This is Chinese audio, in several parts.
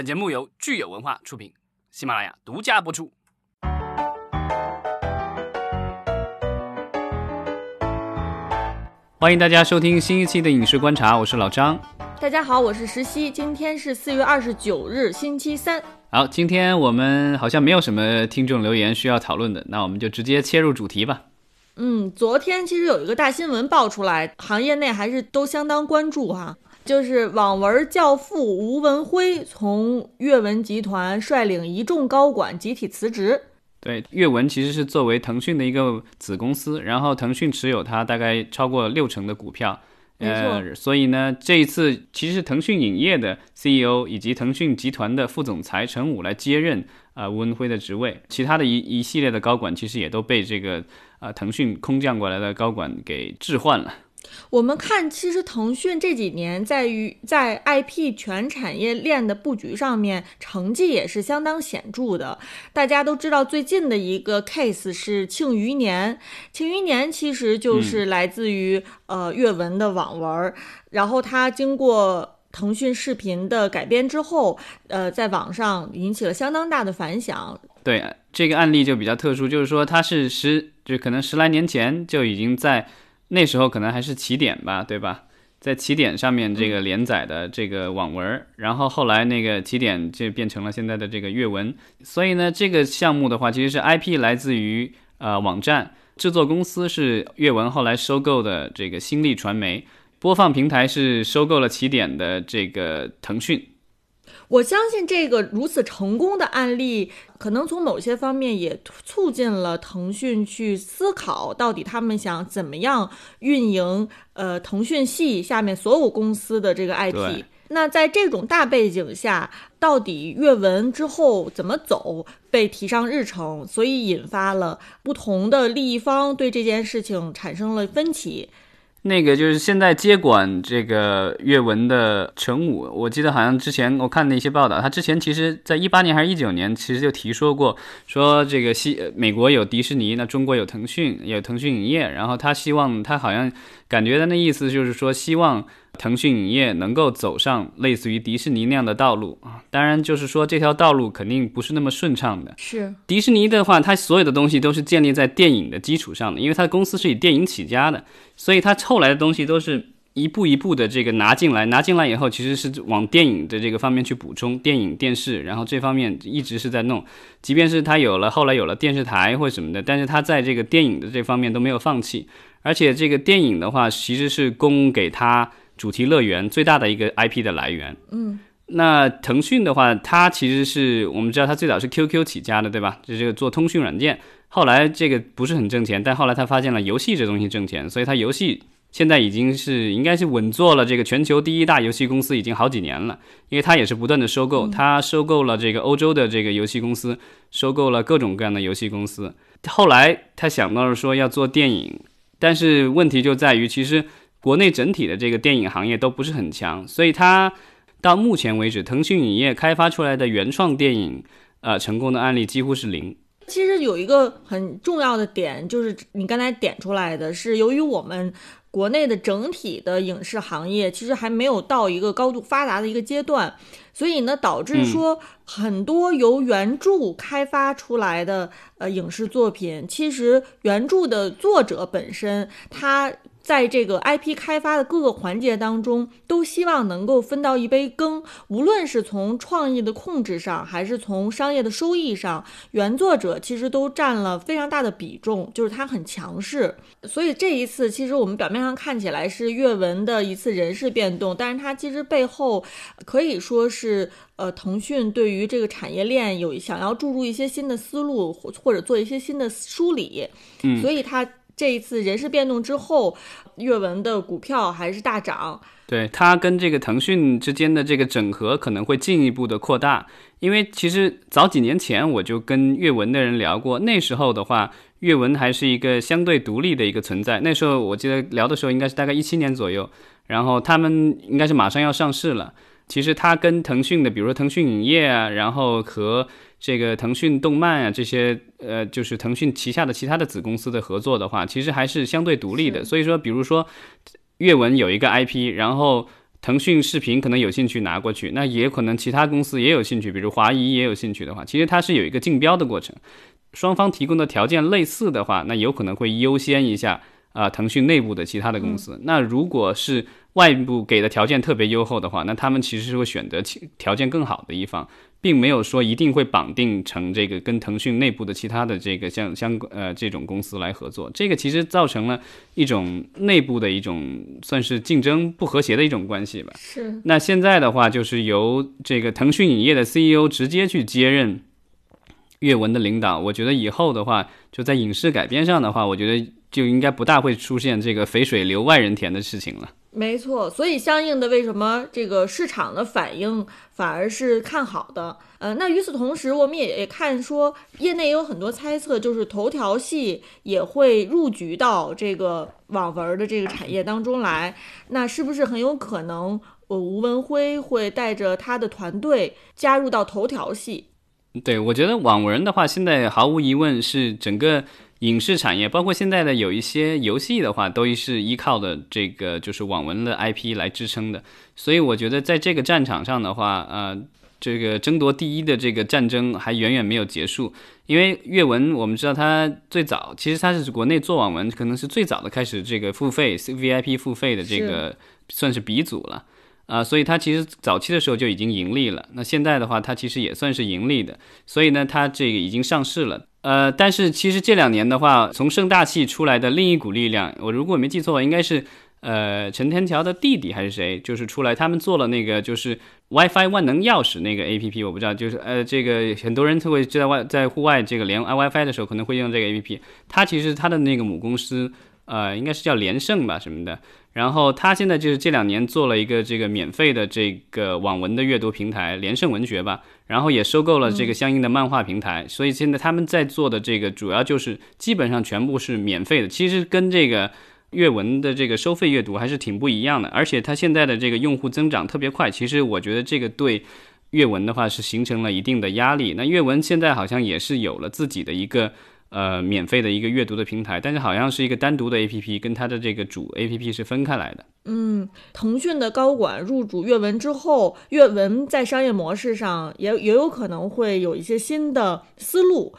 本节目由聚友文化出品，喜马拉雅独家播出。欢迎大家收听新一期的《影视观察》，我是老张。大家好，我是石溪。今天是四月二十九日，星期三。好，今天我们好像没有什么听众留言需要讨论的，那我们就直接切入主题吧。嗯，昨天其实有一个大新闻爆出来，行业内还是都相当关注哈，就是网文教父吴文辉从阅文集团率领一众高管集体辞职。对，阅文其实是作为腾讯的一个子公司，然后腾讯持有它大概超过六成的股票。呃，所以呢，这一次其实是腾讯影业的 CEO 以及腾讯集团的副总裁陈武来接任啊吴文辉的职位，其他的一一系列的高管其实也都被这个啊腾讯空降过来的高管给置换了。我们看，其实腾讯这几年在于在 IP 全产业链的布局上面，成绩也是相当显著的。大家都知道，最近的一个 case 是《庆余年》，《庆余年》其实就是来自于呃阅文的网文，然后它经过腾讯视频的改编之后，呃，在网上引起了相当大的反响。对这个案例就比较特殊，就是说它是十，就可能十来年前就已经在。那时候可能还是起点吧，对吧？在起点上面这个连载的这个网文，然后后来那个起点就变成了现在的这个阅文。所以呢，这个项目的话，其实是 IP 来自于呃网站，制作公司是阅文后来收购的这个新力传媒，播放平台是收购了起点的这个腾讯。我相信这个如此成功的案例，可能从某些方面也促进了腾讯去思考，到底他们想怎么样运营呃腾讯系下面所有公司的这个 IP。那在这种大背景下，到底阅文之后怎么走被提上日程，所以引发了不同的利益方对这件事情产生了分歧。那个就是现在接管这个阅文的陈武，我记得好像之前我看的一些报道，他之前其实在一八年还是一九年，其实就提说过，说这个西美国有迪士尼，那中国有腾讯，有腾讯影业，然后他希望他好像感觉的那意思就是说希望。腾讯影业能够走上类似于迪士尼那样的道路啊，当然就是说这条道路肯定不是那么顺畅的。是迪士尼的话，它所有的东西都是建立在电影的基础上的，因为它的公司是以电影起家的，所以它后来的东西都是一步一步的这个拿进来，拿进来以后其实是往电影的这个方面去补充电影电视，然后这方面一直是在弄，即便是它有了后来有了电视台或什么的，但是它在这个电影的这方面都没有放弃，而且这个电影的话其实是供给它。主题乐园最大的一个 IP 的来源，嗯，那腾讯的话，它其实是我们知道它最早是 QQ 起家的，对吧？就这个做通讯软件，后来这个不是很挣钱，但后来他发现了游戏这东西挣钱，所以它游戏现在已经是应该是稳坐了这个全球第一大游戏公司已经好几年了，因为它也是不断的收购，它收购了这个欧洲的这个游戏公司，收购了各种各样的游戏公司，后来他想到了说要做电影，但是问题就在于其实。国内整体的这个电影行业都不是很强，所以它到目前为止，腾讯影业开发出来的原创电影，呃，成功的案例几乎是零。其实有一个很重要的点，就是你刚才点出来的是，由于我们国内的整体的影视行业其实还没有到一个高度发达的一个阶段，所以呢，导致说很多由原著开发出来的呃影视作品，其实原著的作者本身他。在这个 IP 开发的各个环节当中，都希望能够分到一杯羹。无论是从创意的控制上，还是从商业的收益上，原作者其实都占了非常大的比重，就是他很强势。所以这一次，其实我们表面上看起来是阅文的一次人事变动，但是它其实背后可以说是呃，腾讯对于这个产业链有想要注入一些新的思路，或或者做一些新的梳理。嗯，所以它。这一次人事变动之后，阅文的股票还是大涨。对它跟这个腾讯之间的这个整合可能会进一步的扩大，因为其实早几年前我就跟阅文的人聊过，那时候的话，阅文还是一个相对独立的一个存在。那时候我记得聊的时候应该是大概一七年左右，然后他们应该是马上要上市了。其实它跟腾讯的，比如说腾讯影业啊，然后和这个腾讯动漫啊，这些呃，就是腾讯旗下的其他的子公司的合作的话，其实还是相对独立的。所以说，比如说阅文有一个 IP，然后腾讯视频可能有兴趣拿过去，那也可能其他公司也有兴趣，比如华谊也有兴趣的话，其实它是有一个竞标的过程。双方提供的条件类似的话，那有可能会优先一下啊，腾讯内部的其他的公司。那如果是外部给的条件特别优厚的话，那他们其实是会选择条件更好的一方。并没有说一定会绑定成这个跟腾讯内部的其他的这个相相呃这种公司来合作，这个其实造成了一种内部的一种算是竞争不和谐的一种关系吧。是。那现在的话，就是由这个腾讯影业的 CEO 直接去接任阅文的领导，我觉得以后的话，就在影视改编上的话，我觉得就应该不大会出现这个肥水流外人田的事情了。没错，所以相应的，为什么这个市场的反应反而是看好的？呃，那与此同时，我们也也看说，业内有很多猜测，就是头条系也会入局到这个网文的这个产业当中来。那是不是很有可能，呃，吴文辉会带着他的团队加入到头条系？对，我觉得网文的话，现在毫无疑问是整个。影视产业，包括现在的有一些游戏的话，都是依靠的这个就是网文的 IP 来支撑的。所以我觉得在这个战场上的话，呃，这个争夺第一的这个战争还远远没有结束。因为阅文，我们知道它最早其实它是国内做网文可能是最早的开始这个付费 VIP 付费的这个算是鼻祖了啊，所以它其实早期的时候就已经盈利了。那现在的话，它其实也算是盈利的，所以呢，它这个已经上市了。呃，但是其实这两年的话，从盛大气出来的另一股力量，我如果没记错，应该是呃陈天桥的弟弟还是谁，就是出来他们做了那个就是 WiFi 万能钥匙那个 APP，我不知道，就是呃这个很多人都会在外在户外这个连 WiFi 的时候可能会用这个 APP，它其实它的那个母公司呃应该是叫连胜吧什么的。然后他现在就是这两年做了一个这个免费的这个网文的阅读平台连胜文学吧，然后也收购了这个相应的漫画平台，所以现在他们在做的这个主要就是基本上全部是免费的，其实跟这个阅文的这个收费阅读还是挺不一样的，而且它现在的这个用户增长特别快，其实我觉得这个对阅文的话是形成了一定的压力。那阅文现在好像也是有了自己的一个。呃，免费的一个阅读的平台，但是好像是一个单独的 APP，跟它的这个主 APP 是分开来的。嗯，腾讯的高管入主阅文之后，阅文在商业模式上也也有可能会有一些新的思路。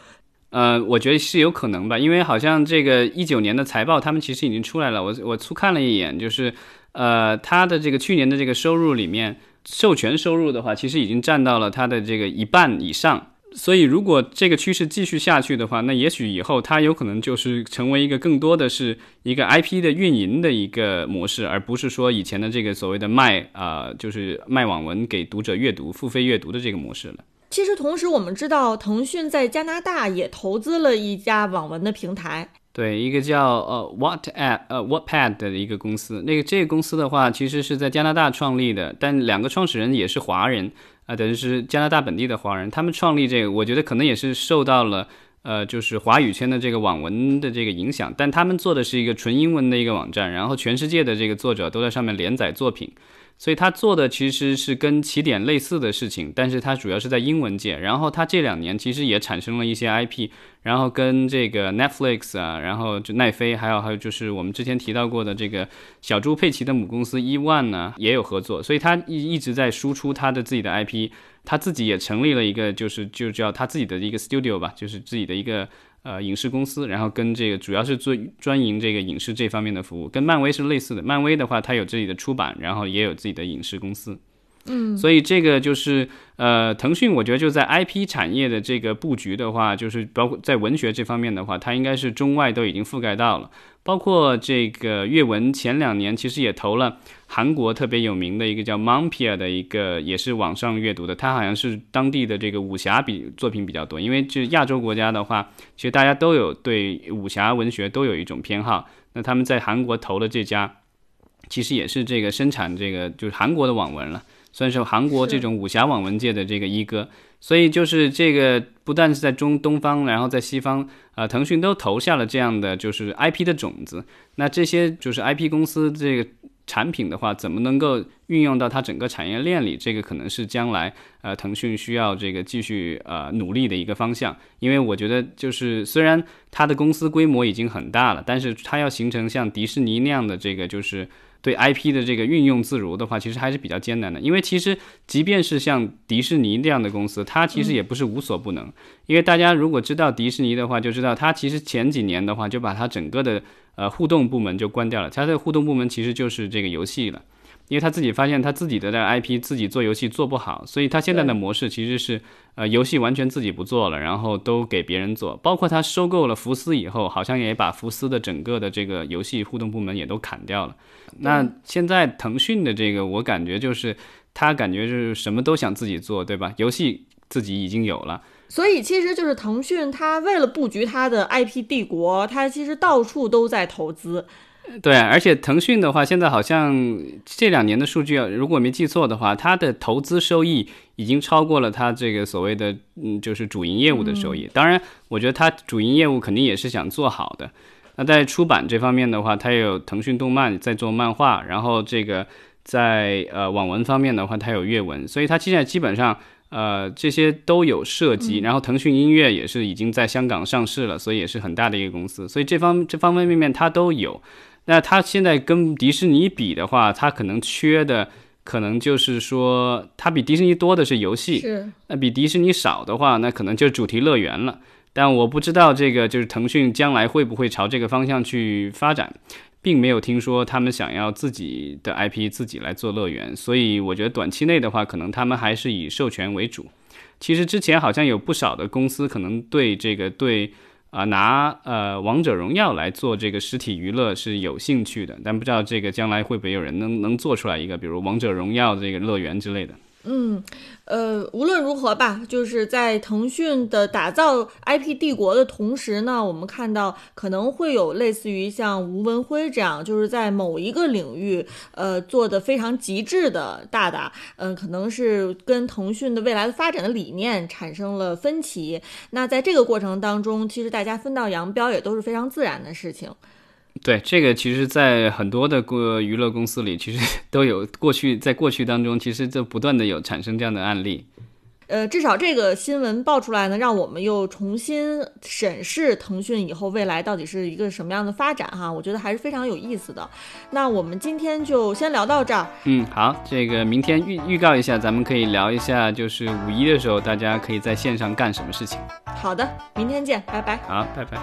呃，我觉得是有可能吧，因为好像这个一九年的财报他们其实已经出来了，我我粗看了一眼，就是呃，它的这个去年的这个收入里面，授权收入的话，其实已经占到了它的这个一半以上。所以，如果这个趋势继续下去的话，那也许以后它有可能就是成为一个更多的是一个 IP 的运营的一个模式，而不是说以前的这个所谓的卖啊，就是卖网文给读者阅读、付费阅读的这个模式了。其实，同时我们知道，腾讯在加拿大也投资了一家网文的平台，对，一个叫呃 WhatApp 呃 Whatpad 的一个公司。那个这个公司的话，其实是在加拿大创立的，但两个创始人也是华人。啊，等于是加拿大本地的华人，他们创立这个，我觉得可能也是受到了，呃，就是华语圈的这个网文的这个影响。但他们做的是一个纯英文的一个网站，然后全世界的这个作者都在上面连载作品。所以他做的其实是跟起点类似的事情，但是他主要是在英文界。然后他这两年其实也产生了一些 IP，然后跟这个 Netflix 啊，然后就奈飞，还有还有就是我们之前提到过的这个小猪佩奇的母公司 E One 呢也有合作。所以他一一直在输出他的自己的 IP，他自己也成立了一个就是就叫他自己的一个 studio 吧，就是自己的一个。呃，影视公司，然后跟这个主要是做专营这个影视这方面的服务，跟漫威是类似的。漫威的话，它有自己的出版，然后也有自己的影视公司。嗯，所以这个就是呃，腾讯我觉得就在 IP 产业的这个布局的话，就是包括在文学这方面的话，它应该是中外都已经覆盖到了。包括这个阅文前两年其实也投了韩国特别有名的一个叫 Monpia 的一个，也是网上阅读的，它好像是当地的这个武侠比作品比较多。因为就亚洲国家的话，其实大家都有对武侠文学都有一种偏好。那他们在韩国投的这家，其实也是这个生产这个就是韩国的网文了。算是韩国这种武侠网文界的这个一哥，所以就是这个不但是在中东方，然后在西方，呃，腾讯都投下了这样的就是 IP 的种子。那这些就是 IP 公司这个产品的话，怎么能够运用到它整个产业链里？这个可能是将来呃腾讯需要这个继续呃努力的一个方向。因为我觉得就是虽然它的公司规模已经很大了，但是它要形成像迪士尼那样的这个就是。对 IP 的这个运用自如的话，其实还是比较艰难的。因为其实即便是像迪士尼这样的公司，它其实也不是无所不能。因为大家如果知道迪士尼的话，就知道它其实前几年的话就把它整个的呃互动部门就关掉了。它的互动部门其实就是这个游戏了。因为他自己发现他自己的这个 IP 自己做游戏做不好，所以他现在的模式其实是，呃，游戏完全自己不做了，然后都给别人做。包括他收购了福斯以后，好像也把福斯的整个的这个游戏互动部门也都砍掉了。那现在腾讯的这个，我感觉就是他感觉就是什么都想自己做，对吧？游戏自己已经有了，所以其实就是腾讯，他为了布局他的 IP 帝国，他其实到处都在投资。对，而且腾讯的话，现在好像这两年的数据，如果没记错的话，它的投资收益已经超过了它这个所谓的嗯，就是主营业务的收益。当然，我觉得它主营业务肯定也是想做好的。那在出版这方面的话，它有腾讯动漫在做漫画，然后这个在呃网文方面的话，它有阅文，所以它现在基本上呃这些都有涉及。然后腾讯音乐也是已经在香港上市了，所以也是很大的一个公司，所以这方这方方面面它都有。那它现在跟迪士尼比的话，它可能缺的可能就是说，它比迪士尼多的是游戏，是。那比迪士尼少的话，那可能就是主题乐园了。但我不知道这个就是腾讯将来会不会朝这个方向去发展，并没有听说他们想要自己的 IP 自己来做乐园，所以我觉得短期内的话，可能他们还是以授权为主。其实之前好像有不少的公司可能对这个对。啊，拿呃王者荣耀来做这个实体娱乐是有兴趣的，但不知道这个将来会不会有人能能做出来一个，比如王者荣耀这个乐园之类的。嗯，呃，无论如何吧，就是在腾讯的打造 IP 帝国的同时呢，我们看到可能会有类似于像吴文辉这样，就是在某一个领域，呃，做的非常极致的大大，嗯，可能是跟腾讯的未来的发展的理念产生了分歧。那在这个过程当中，其实大家分道扬镳也都是非常自然的事情。对这个，其实，在很多的过娱乐公司里，其实 都有过去，在过去当中，其实就不断的有产生这样的案例。呃，至少这个新闻爆出来呢，让我们又重新审视腾讯以后未来到底是一个什么样的发展哈，我觉得还是非常有意思的。那我们今天就先聊到这儿。嗯，好，这个明天预预告一下，咱们可以聊一下，就是五一的时候，大家可以在线上干什么事情。好的，明天见，拜拜。好，拜拜。